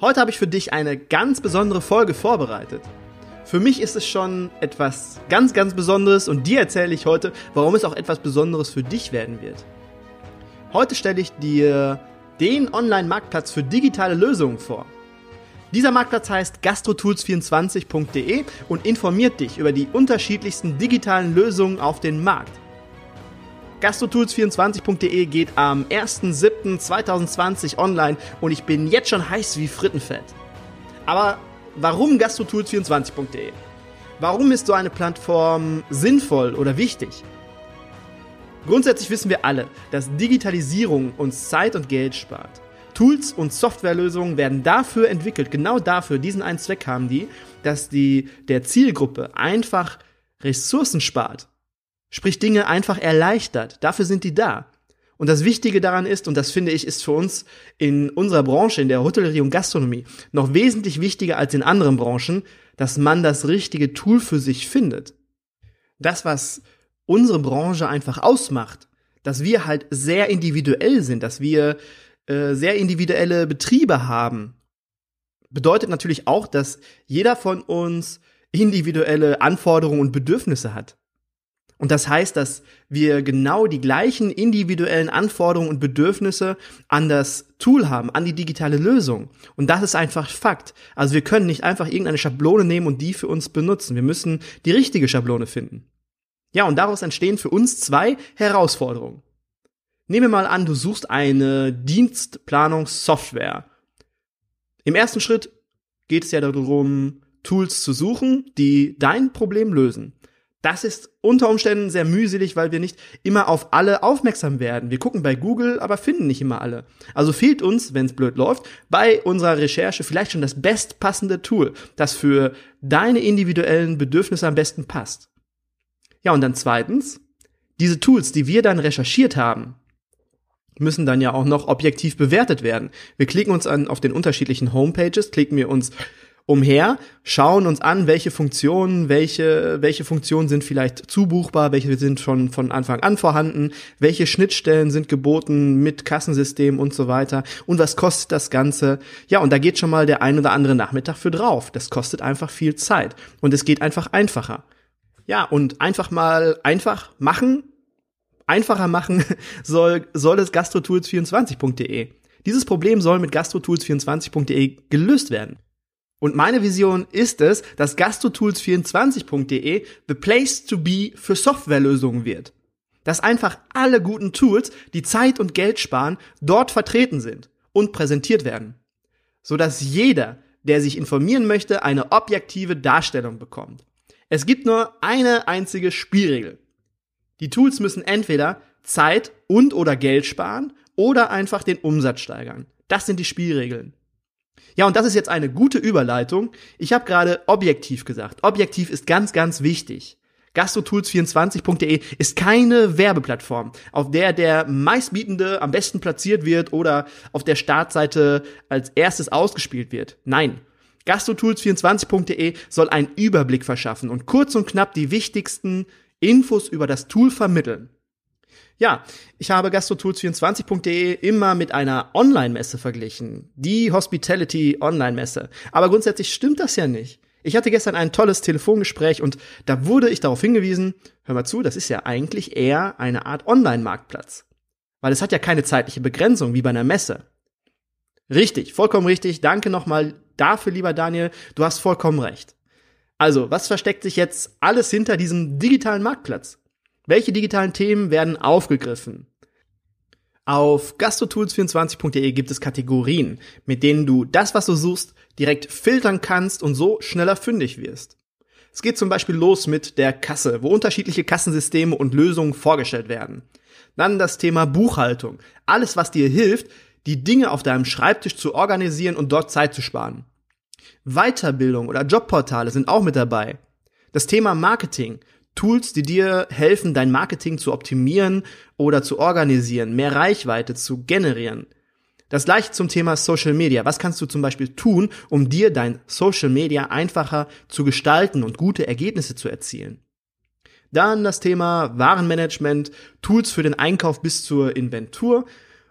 Heute habe ich für dich eine ganz besondere Folge vorbereitet. Für mich ist es schon etwas ganz, ganz Besonderes und dir erzähle ich heute, warum es auch etwas Besonderes für dich werden wird. Heute stelle ich dir den Online-Marktplatz für digitale Lösungen vor. Dieser Marktplatz heißt gastrotools24.de und informiert dich über die unterschiedlichsten digitalen Lösungen auf den Markt. Gastrotools24.de geht am 1.7.2020 online und ich bin jetzt schon heiß wie Frittenfett. Aber warum Gastrotools24.de? Warum ist so eine Plattform sinnvoll oder wichtig? Grundsätzlich wissen wir alle, dass Digitalisierung uns Zeit und Geld spart. Tools und Softwarelösungen werden dafür entwickelt, genau dafür, diesen einen Zweck haben die, dass die der Zielgruppe einfach Ressourcen spart Sprich Dinge einfach erleichtert. Dafür sind die da. Und das Wichtige daran ist, und das finde ich, ist für uns in unserer Branche, in der Hotellerie und Gastronomie, noch wesentlich wichtiger als in anderen Branchen, dass man das richtige Tool für sich findet. Das, was unsere Branche einfach ausmacht, dass wir halt sehr individuell sind, dass wir äh, sehr individuelle Betriebe haben, bedeutet natürlich auch, dass jeder von uns individuelle Anforderungen und Bedürfnisse hat. Und das heißt, dass wir genau die gleichen individuellen Anforderungen und Bedürfnisse an das Tool haben, an die digitale Lösung. Und das ist einfach Fakt. Also wir können nicht einfach irgendeine Schablone nehmen und die für uns benutzen. Wir müssen die richtige Schablone finden. Ja, und daraus entstehen für uns zwei Herausforderungen. Nehmen wir mal an, du suchst eine Dienstplanungssoftware. Im ersten Schritt geht es ja darum, Tools zu suchen, die dein Problem lösen. Das ist unter Umständen sehr mühselig, weil wir nicht immer auf alle aufmerksam werden. Wir gucken bei Google, aber finden nicht immer alle. Also fehlt uns, wenn es blöd läuft, bei unserer Recherche vielleicht schon das bestpassende Tool, das für deine individuellen Bedürfnisse am besten passt. Ja, und dann zweitens, diese Tools, die wir dann recherchiert haben, müssen dann ja auch noch objektiv bewertet werden. Wir klicken uns an auf den unterschiedlichen Homepages, klicken wir uns umher, schauen uns an, welche Funktionen, welche, welche Funktionen sind vielleicht zubuchbar, welche sind schon von Anfang an vorhanden, welche Schnittstellen sind geboten mit Kassensystem und so weiter und was kostet das Ganze. Ja, und da geht schon mal der ein oder andere Nachmittag für drauf. Das kostet einfach viel Zeit und es geht einfach einfacher. Ja, und einfach mal einfach machen, einfacher machen soll, soll es gastrotools24.de. Dieses Problem soll mit gastrotools24.de gelöst werden. Und meine Vision ist es, dass gastrotools24.de the place to be für Softwarelösungen wird. Dass einfach alle guten Tools, die Zeit und Geld sparen, dort vertreten sind und präsentiert werden. Sodass jeder, der sich informieren möchte, eine objektive Darstellung bekommt. Es gibt nur eine einzige Spielregel. Die Tools müssen entweder Zeit und oder Geld sparen oder einfach den Umsatz steigern. Das sind die Spielregeln. Ja, und das ist jetzt eine gute Überleitung. Ich habe gerade objektiv gesagt. Objektiv ist ganz, ganz wichtig. Gastrotools24.de ist keine Werbeplattform, auf der der meistbietende am besten platziert wird oder auf der Startseite als erstes ausgespielt wird. Nein. Gastrotools24.de soll einen Überblick verschaffen und kurz und knapp die wichtigsten Infos über das Tool vermitteln. Ja, ich habe gastrotools24.de immer mit einer Online-Messe verglichen. Die Hospitality Online-Messe. Aber grundsätzlich stimmt das ja nicht. Ich hatte gestern ein tolles Telefongespräch und da wurde ich darauf hingewiesen, hör mal zu, das ist ja eigentlich eher eine Art Online-Marktplatz. Weil es hat ja keine zeitliche Begrenzung wie bei einer Messe. Richtig, vollkommen richtig. Danke nochmal dafür, lieber Daniel. Du hast vollkommen recht. Also, was versteckt sich jetzt alles hinter diesem digitalen Marktplatz? Welche digitalen Themen werden aufgegriffen? Auf gastrotools24.de gibt es Kategorien, mit denen du das, was du suchst, direkt filtern kannst und so schneller fündig wirst. Es geht zum Beispiel los mit der Kasse, wo unterschiedliche Kassensysteme und Lösungen vorgestellt werden. Dann das Thema Buchhaltung. Alles, was dir hilft, die Dinge auf deinem Schreibtisch zu organisieren und dort Zeit zu sparen. Weiterbildung oder Jobportale sind auch mit dabei. Das Thema Marketing. Tools, die dir helfen, dein Marketing zu optimieren oder zu organisieren, mehr Reichweite zu generieren. Das gleiche zum Thema Social Media. Was kannst du zum Beispiel tun, um dir dein Social Media einfacher zu gestalten und gute Ergebnisse zu erzielen? Dann das Thema Warenmanagement, Tools für den Einkauf bis zur Inventur.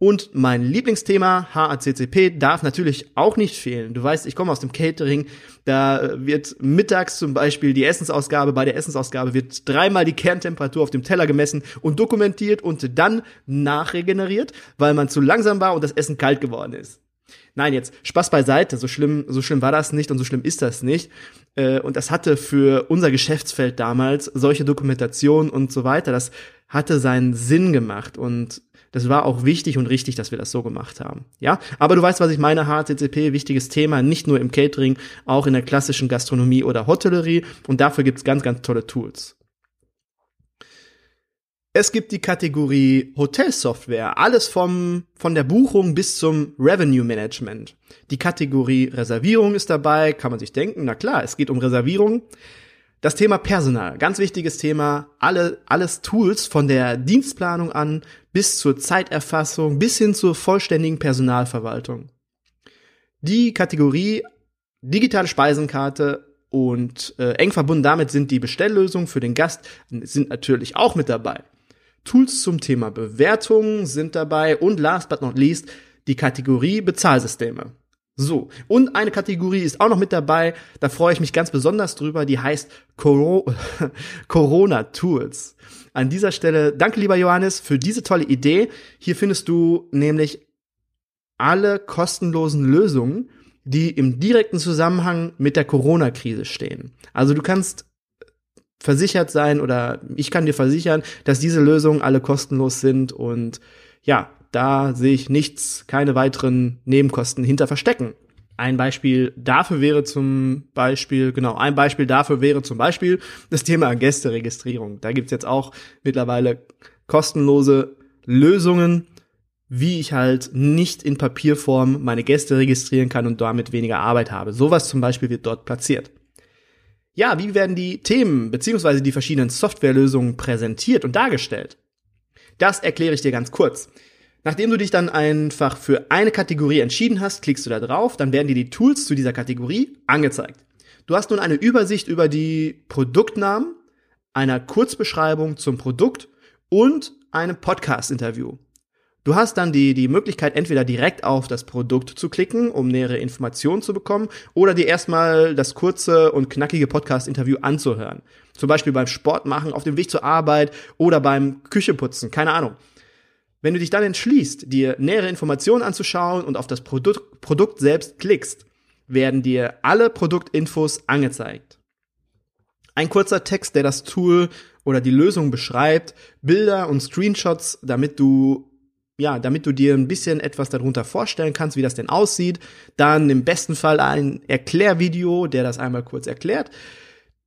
Und mein Lieblingsthema, HACCP, darf natürlich auch nicht fehlen. Du weißt, ich komme aus dem Catering. Da wird mittags zum Beispiel die Essensausgabe, bei der Essensausgabe wird dreimal die Kerntemperatur auf dem Teller gemessen und dokumentiert und dann nachregeneriert, weil man zu langsam war und das Essen kalt geworden ist. Nein, jetzt Spaß beiseite. So schlimm, so schlimm war das nicht und so schlimm ist das nicht. Äh, und das hatte für unser Geschäftsfeld damals solche Dokumentation und so weiter. Das hatte seinen Sinn gemacht und das war auch wichtig und richtig, dass wir das so gemacht haben. Ja, aber du weißt, was ich meine. HCCP, wichtiges Thema, nicht nur im Catering, auch in der klassischen Gastronomie oder Hotellerie. Und dafür gibt's ganz, ganz tolle Tools. Es gibt die Kategorie Hotelsoftware, alles vom, von der Buchung bis zum Revenue Management. Die Kategorie Reservierung ist dabei, kann man sich denken, na klar, es geht um Reservierung. Das Thema Personal, ganz wichtiges Thema. Alle, alles Tools von der Dienstplanung an bis zur Zeiterfassung bis hin zur vollständigen Personalverwaltung. Die Kategorie digitale Speisenkarte und äh, eng verbunden damit sind die Bestelllösungen für den Gast sind natürlich auch mit dabei. Tools zum Thema Bewertung sind dabei und last but not least die Kategorie Bezahlsysteme. So, und eine Kategorie ist auch noch mit dabei, da freue ich mich ganz besonders drüber, die heißt Corona Tools. An dieser Stelle danke lieber Johannes für diese tolle Idee. Hier findest du nämlich alle kostenlosen Lösungen, die im direkten Zusammenhang mit der Corona-Krise stehen. Also du kannst versichert sein oder ich kann dir versichern, dass diese Lösungen alle kostenlos sind und ja, da sehe ich nichts, keine weiteren Nebenkosten hinter verstecken. Ein Beispiel dafür wäre zum Beispiel, genau, ein Beispiel dafür wäre zum Beispiel das Thema Gästeregistrierung. Da gibt's jetzt auch mittlerweile kostenlose Lösungen, wie ich halt nicht in Papierform meine Gäste registrieren kann und damit weniger Arbeit habe. Sowas zum Beispiel wird dort platziert. Ja, wie werden die Themen beziehungsweise die verschiedenen Softwarelösungen präsentiert und dargestellt? Das erkläre ich dir ganz kurz. Nachdem du dich dann einfach für eine Kategorie entschieden hast, klickst du da drauf, dann werden dir die Tools zu dieser Kategorie angezeigt. Du hast nun eine Übersicht über die Produktnamen, einer Kurzbeschreibung zum Produkt und einem Podcast-Interview. Du hast dann die, die Möglichkeit, entweder direkt auf das Produkt zu klicken, um nähere Informationen zu bekommen, oder dir erstmal das kurze und knackige Podcast-Interview anzuhören. Zum Beispiel beim Sport machen, auf dem Weg zur Arbeit oder beim Kücheputzen, keine Ahnung. Wenn du dich dann entschließt, dir nähere Informationen anzuschauen und auf das Produkt, Produkt selbst klickst, werden dir alle Produktinfos angezeigt. Ein kurzer Text, der das Tool oder die Lösung beschreibt, Bilder und Screenshots, damit du ja, damit du dir ein bisschen etwas darunter vorstellen kannst, wie das denn aussieht. Dann im besten Fall ein Erklärvideo, der das einmal kurz erklärt.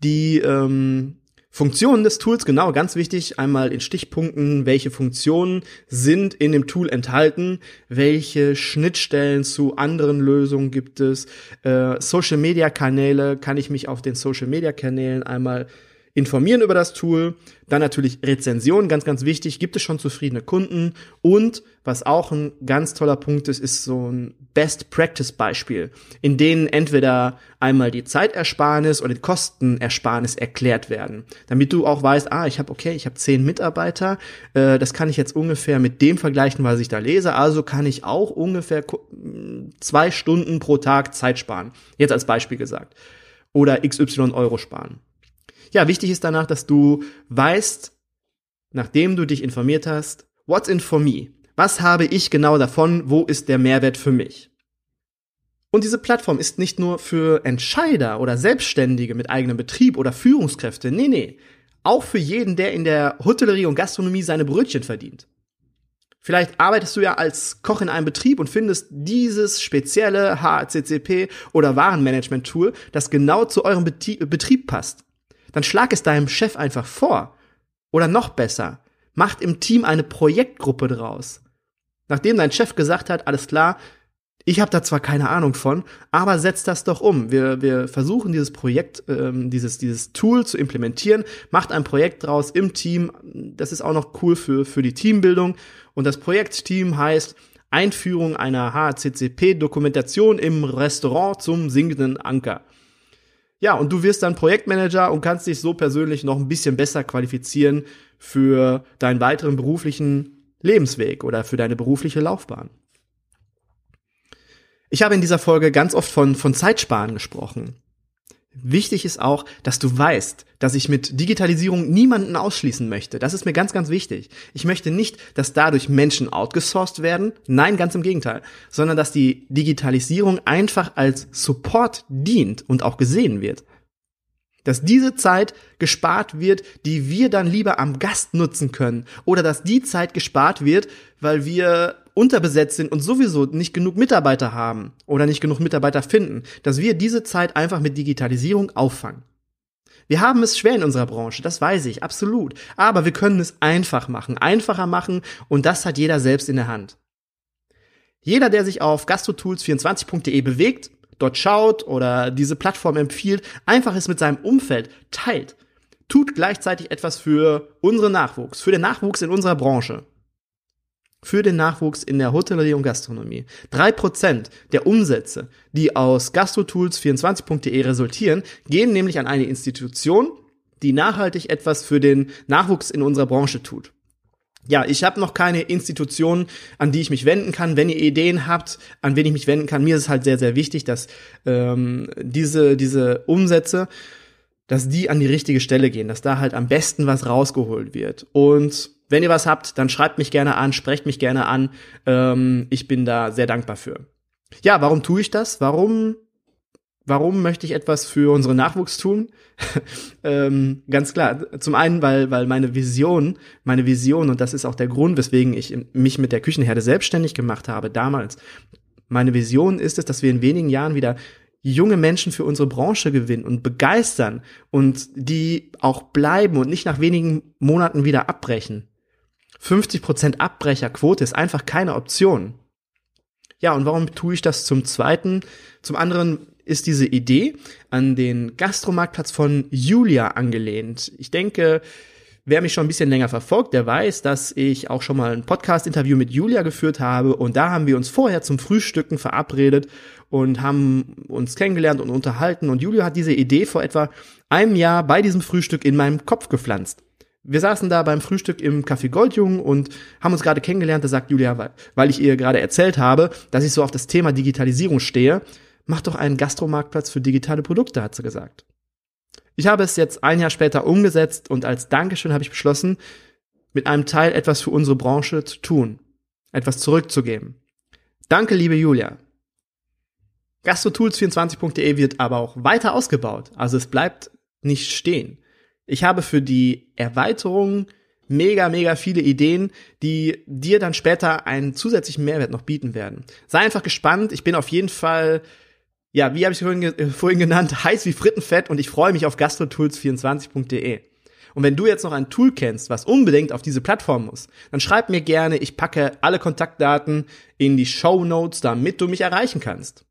Die ähm, Funktionen des Tools, genau, ganz wichtig, einmal in Stichpunkten, welche Funktionen sind in dem Tool enthalten, welche Schnittstellen zu anderen Lösungen gibt es, äh, Social Media Kanäle, kann ich mich auf den Social Media Kanälen einmal informieren über das Tool, dann natürlich Rezensionen, ganz, ganz wichtig, gibt es schon zufriedene Kunden und was auch ein ganz toller Punkt ist, ist so ein Best Practice Beispiel, in denen entweder einmal die Zeitersparnis oder die Kostenersparnis erklärt werden, damit du auch weißt, ah, ich habe okay, ich habe zehn Mitarbeiter, äh, das kann ich jetzt ungefähr mit dem vergleichen, was ich da lese, also kann ich auch ungefähr zwei Stunden pro Tag Zeit sparen. Jetzt als Beispiel gesagt. Oder XY Euro sparen. Ja, wichtig ist danach, dass du weißt, nachdem du dich informiert hast, what's in for me? Was habe ich genau davon? Wo ist der Mehrwert für mich? Und diese Plattform ist nicht nur für Entscheider oder Selbstständige mit eigenem Betrieb oder Führungskräfte. Nee, nee. Auch für jeden, der in der Hotellerie und Gastronomie seine Brötchen verdient. Vielleicht arbeitest du ja als Koch in einem Betrieb und findest dieses spezielle HACCP oder Warenmanagement-Tool, das genau zu eurem Betrieb passt. Dann schlag es deinem Chef einfach vor. Oder noch besser, macht im Team eine Projektgruppe draus. Nachdem dein Chef gesagt hat, alles klar, ich habe da zwar keine Ahnung von, aber setzt das doch um. Wir, wir versuchen dieses Projekt, ähm, dieses, dieses Tool zu implementieren, macht ein Projekt draus im Team. Das ist auch noch cool für, für die Teambildung. Und das Projektteam heißt Einführung einer HCCP-Dokumentation im Restaurant zum singenden Anker. Ja, und du wirst dann Projektmanager und kannst dich so persönlich noch ein bisschen besser qualifizieren für deinen weiteren beruflichen Lebensweg oder für deine berufliche Laufbahn. Ich habe in dieser Folge ganz oft von, von Zeitsparen gesprochen. Wichtig ist auch, dass du weißt, dass ich mit Digitalisierung niemanden ausschließen möchte. Das ist mir ganz, ganz wichtig. Ich möchte nicht, dass dadurch Menschen outgesourced werden. Nein, ganz im Gegenteil. Sondern dass die Digitalisierung einfach als Support dient und auch gesehen wird. Dass diese Zeit gespart wird, die wir dann lieber am Gast nutzen können. Oder dass die Zeit gespart wird, weil wir unterbesetzt sind und sowieso nicht genug Mitarbeiter haben oder nicht genug Mitarbeiter finden, dass wir diese Zeit einfach mit Digitalisierung auffangen. Wir haben es schwer in unserer Branche, das weiß ich, absolut. Aber wir können es einfach machen, einfacher machen und das hat jeder selbst in der Hand. Jeder, der sich auf gastrotools24.de bewegt, dort schaut oder diese Plattform empfiehlt, einfach es mit seinem Umfeld teilt, tut gleichzeitig etwas für unseren Nachwuchs, für den Nachwuchs in unserer Branche für den Nachwuchs in der Hotellerie und Gastronomie. Drei Prozent der Umsätze, die aus gastrotools24.de resultieren, gehen nämlich an eine Institution, die nachhaltig etwas für den Nachwuchs in unserer Branche tut. Ja, ich habe noch keine Institution, an die ich mich wenden kann. Wenn ihr Ideen habt, an wen ich mich wenden kann, mir ist es halt sehr, sehr wichtig, dass ähm, diese, diese Umsätze, dass die an die richtige Stelle gehen, dass da halt am besten was rausgeholt wird. Und wenn ihr was habt, dann schreibt mich gerne an, sprecht mich gerne an. Ähm, ich bin da sehr dankbar für. Ja, warum tue ich das? Warum, warum möchte ich etwas für unseren Nachwuchs tun? ähm, ganz klar. Zum einen, weil, weil meine Vision, meine Vision, und das ist auch der Grund, weswegen ich mich mit der Küchenherde selbstständig gemacht habe damals. Meine Vision ist es, dass wir in wenigen Jahren wieder junge Menschen für unsere Branche gewinnen und begeistern und die auch bleiben und nicht nach wenigen Monaten wieder abbrechen. 50% Abbrecherquote ist einfach keine Option. Ja, und warum tue ich das zum Zweiten? Zum anderen ist diese Idee an den Gastromarktplatz von Julia angelehnt. Ich denke, wer mich schon ein bisschen länger verfolgt, der weiß, dass ich auch schon mal ein Podcast-Interview mit Julia geführt habe und da haben wir uns vorher zum Frühstücken verabredet und haben uns kennengelernt und unterhalten und Julia hat diese Idee vor etwa einem Jahr bei diesem Frühstück in meinem Kopf gepflanzt. Wir saßen da beim Frühstück im Café Goldjungen und haben uns gerade kennengelernt. Da sagt Julia, weil, ich ihr gerade erzählt habe, dass ich so auf das Thema Digitalisierung stehe, mach doch einen Gastromarktplatz für digitale Produkte, hat sie gesagt. Ich habe es jetzt ein Jahr später umgesetzt und als Dankeschön habe ich beschlossen, mit einem Teil etwas für unsere Branche zu tun, etwas zurückzugeben. Danke, liebe Julia. GastroTools24.de wird aber auch weiter ausgebaut, also es bleibt nicht stehen. Ich habe für die Erweiterung mega, mega viele Ideen, die dir dann später einen zusätzlichen Mehrwert noch bieten werden. Sei einfach gespannt. Ich bin auf jeden Fall, ja, wie habe ich vorhin, äh, vorhin genannt, heiß wie Frittenfett und ich freue mich auf gastrotools24.de. Und wenn du jetzt noch ein Tool kennst, was unbedingt auf diese Plattform muss, dann schreib mir gerne. Ich packe alle Kontaktdaten in die Show Notes, damit du mich erreichen kannst.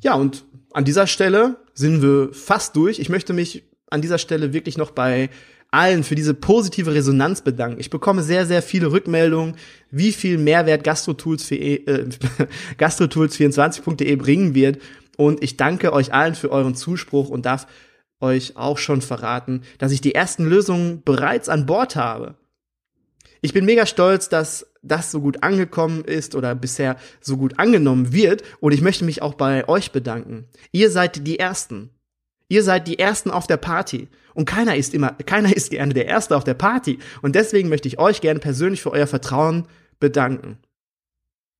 Ja, und an dieser Stelle sind wir fast durch. Ich möchte mich an dieser Stelle wirklich noch bei allen für diese positive Resonanz bedanken. Ich bekomme sehr, sehr viele Rückmeldungen, wie viel Mehrwert GastroTools, für, äh, GastroTools24.de bringen wird. Und ich danke euch allen für euren Zuspruch und darf euch auch schon verraten, dass ich die ersten Lösungen bereits an Bord habe. Ich bin mega stolz, dass das so gut angekommen ist oder bisher so gut angenommen wird und ich möchte mich auch bei euch bedanken. Ihr seid die Ersten. Ihr seid die Ersten auf der Party. Und keiner ist immer, keiner ist gerne der Erste auf der Party. Und deswegen möchte ich euch gerne persönlich für euer Vertrauen bedanken.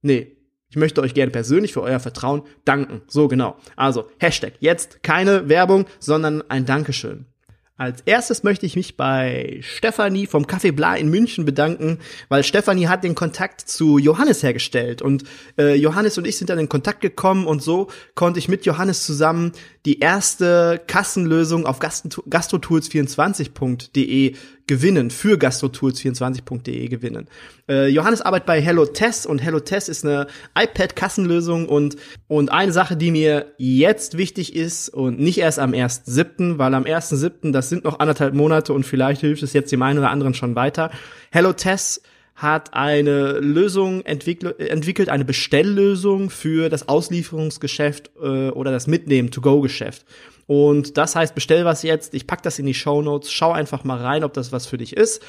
Nee, ich möchte euch gerne persönlich für euer Vertrauen danken. So genau. Also, Hashtag. Jetzt keine Werbung, sondern ein Dankeschön. Als erstes möchte ich mich bei Stefanie vom Café Bla in München bedanken, weil Stefanie hat den Kontakt zu Johannes hergestellt. Und äh, Johannes und ich sind dann in Kontakt gekommen und so konnte ich mit Johannes zusammen die erste Kassenlösung auf gastrotools24.de gewinnen, für gastrotools24.de gewinnen. Äh, Johannes arbeitet bei Hello Test und Hello Test ist eine iPad-Kassenlösung und, und eine Sache, die mir jetzt wichtig ist und nicht erst am 1.7., weil am 1.7., das sind noch anderthalb Monate und vielleicht hilft es jetzt dem einen oder anderen schon weiter. Hello Test hat eine Lösung entwickelt, entwickelt eine Bestelllösung für das Auslieferungsgeschäft äh, oder das Mitnehmen-to-go-Geschäft. Und das heißt, bestell was jetzt, ich pack das in die Show Notes, schau einfach mal rein, ob das was für dich ist.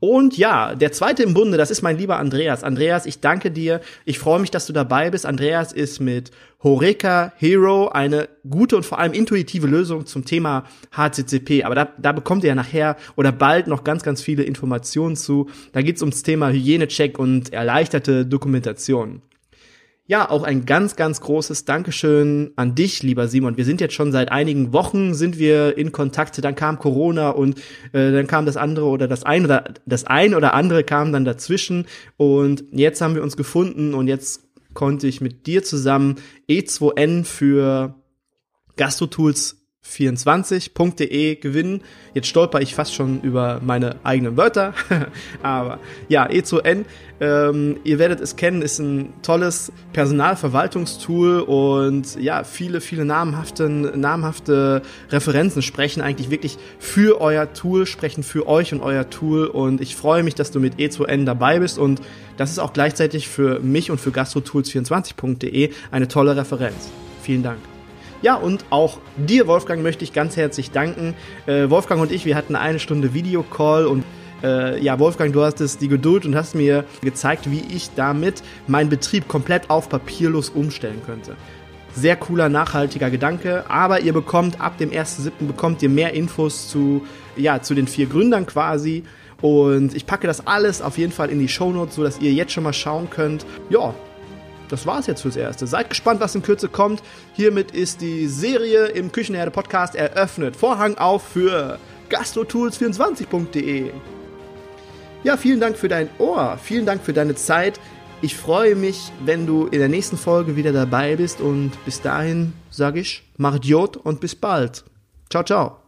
Und ja, der zweite im Bunde, das ist mein lieber Andreas. Andreas, ich danke dir. Ich freue mich, dass du dabei bist. Andreas ist mit Horeca Hero eine gute und vor allem intuitive Lösung zum Thema HCCP. Aber da, da bekommt ihr ja nachher oder bald noch ganz, ganz viele Informationen zu. Da geht's ums Thema Hygienecheck und erleichterte Dokumentation. Ja, auch ein ganz, ganz großes Dankeschön an dich, lieber Simon. Wir sind jetzt schon seit einigen Wochen sind wir in Kontakt. Dann kam Corona und äh, dann kam das andere oder das ein oder das ein oder andere kam dann dazwischen und jetzt haben wir uns gefunden und jetzt konnte ich mit dir zusammen E2N für Gastrotools 24.de gewinnen. Jetzt stolper ich fast schon über meine eigenen Wörter. Aber ja, E2N, ähm, ihr werdet es kennen, ist ein tolles Personalverwaltungstool und ja, viele, viele namhafte, namhafte Referenzen sprechen eigentlich wirklich für euer Tool, sprechen für euch und euer Tool und ich freue mich, dass du mit E2N dabei bist und das ist auch gleichzeitig für mich und für gastrotools24.de eine tolle Referenz. Vielen Dank. Ja, und auch dir, Wolfgang, möchte ich ganz herzlich danken. Äh, Wolfgang und ich, wir hatten eine Stunde Videocall und äh, ja, Wolfgang, du hast es die Geduld und hast mir gezeigt, wie ich damit meinen Betrieb komplett auf papierlos umstellen könnte. Sehr cooler, nachhaltiger Gedanke, aber ihr bekommt ab dem 1.7. bekommt ihr mehr Infos zu, ja, zu den vier Gründern quasi. Und ich packe das alles auf jeden Fall in die Shownotes, sodass ihr jetzt schon mal schauen könnt. Ja, das war's jetzt fürs Erste. Seid gespannt, was in Kürze kommt. Hiermit ist die Serie im Küchenherde Podcast eröffnet. Vorhang auf für gastrotools24.de. Ja, vielen Dank für dein Ohr. Vielen Dank für deine Zeit. Ich freue mich, wenn du in der nächsten Folge wieder dabei bist und bis dahin sage ich, mach Idiot und bis bald. Ciao, ciao.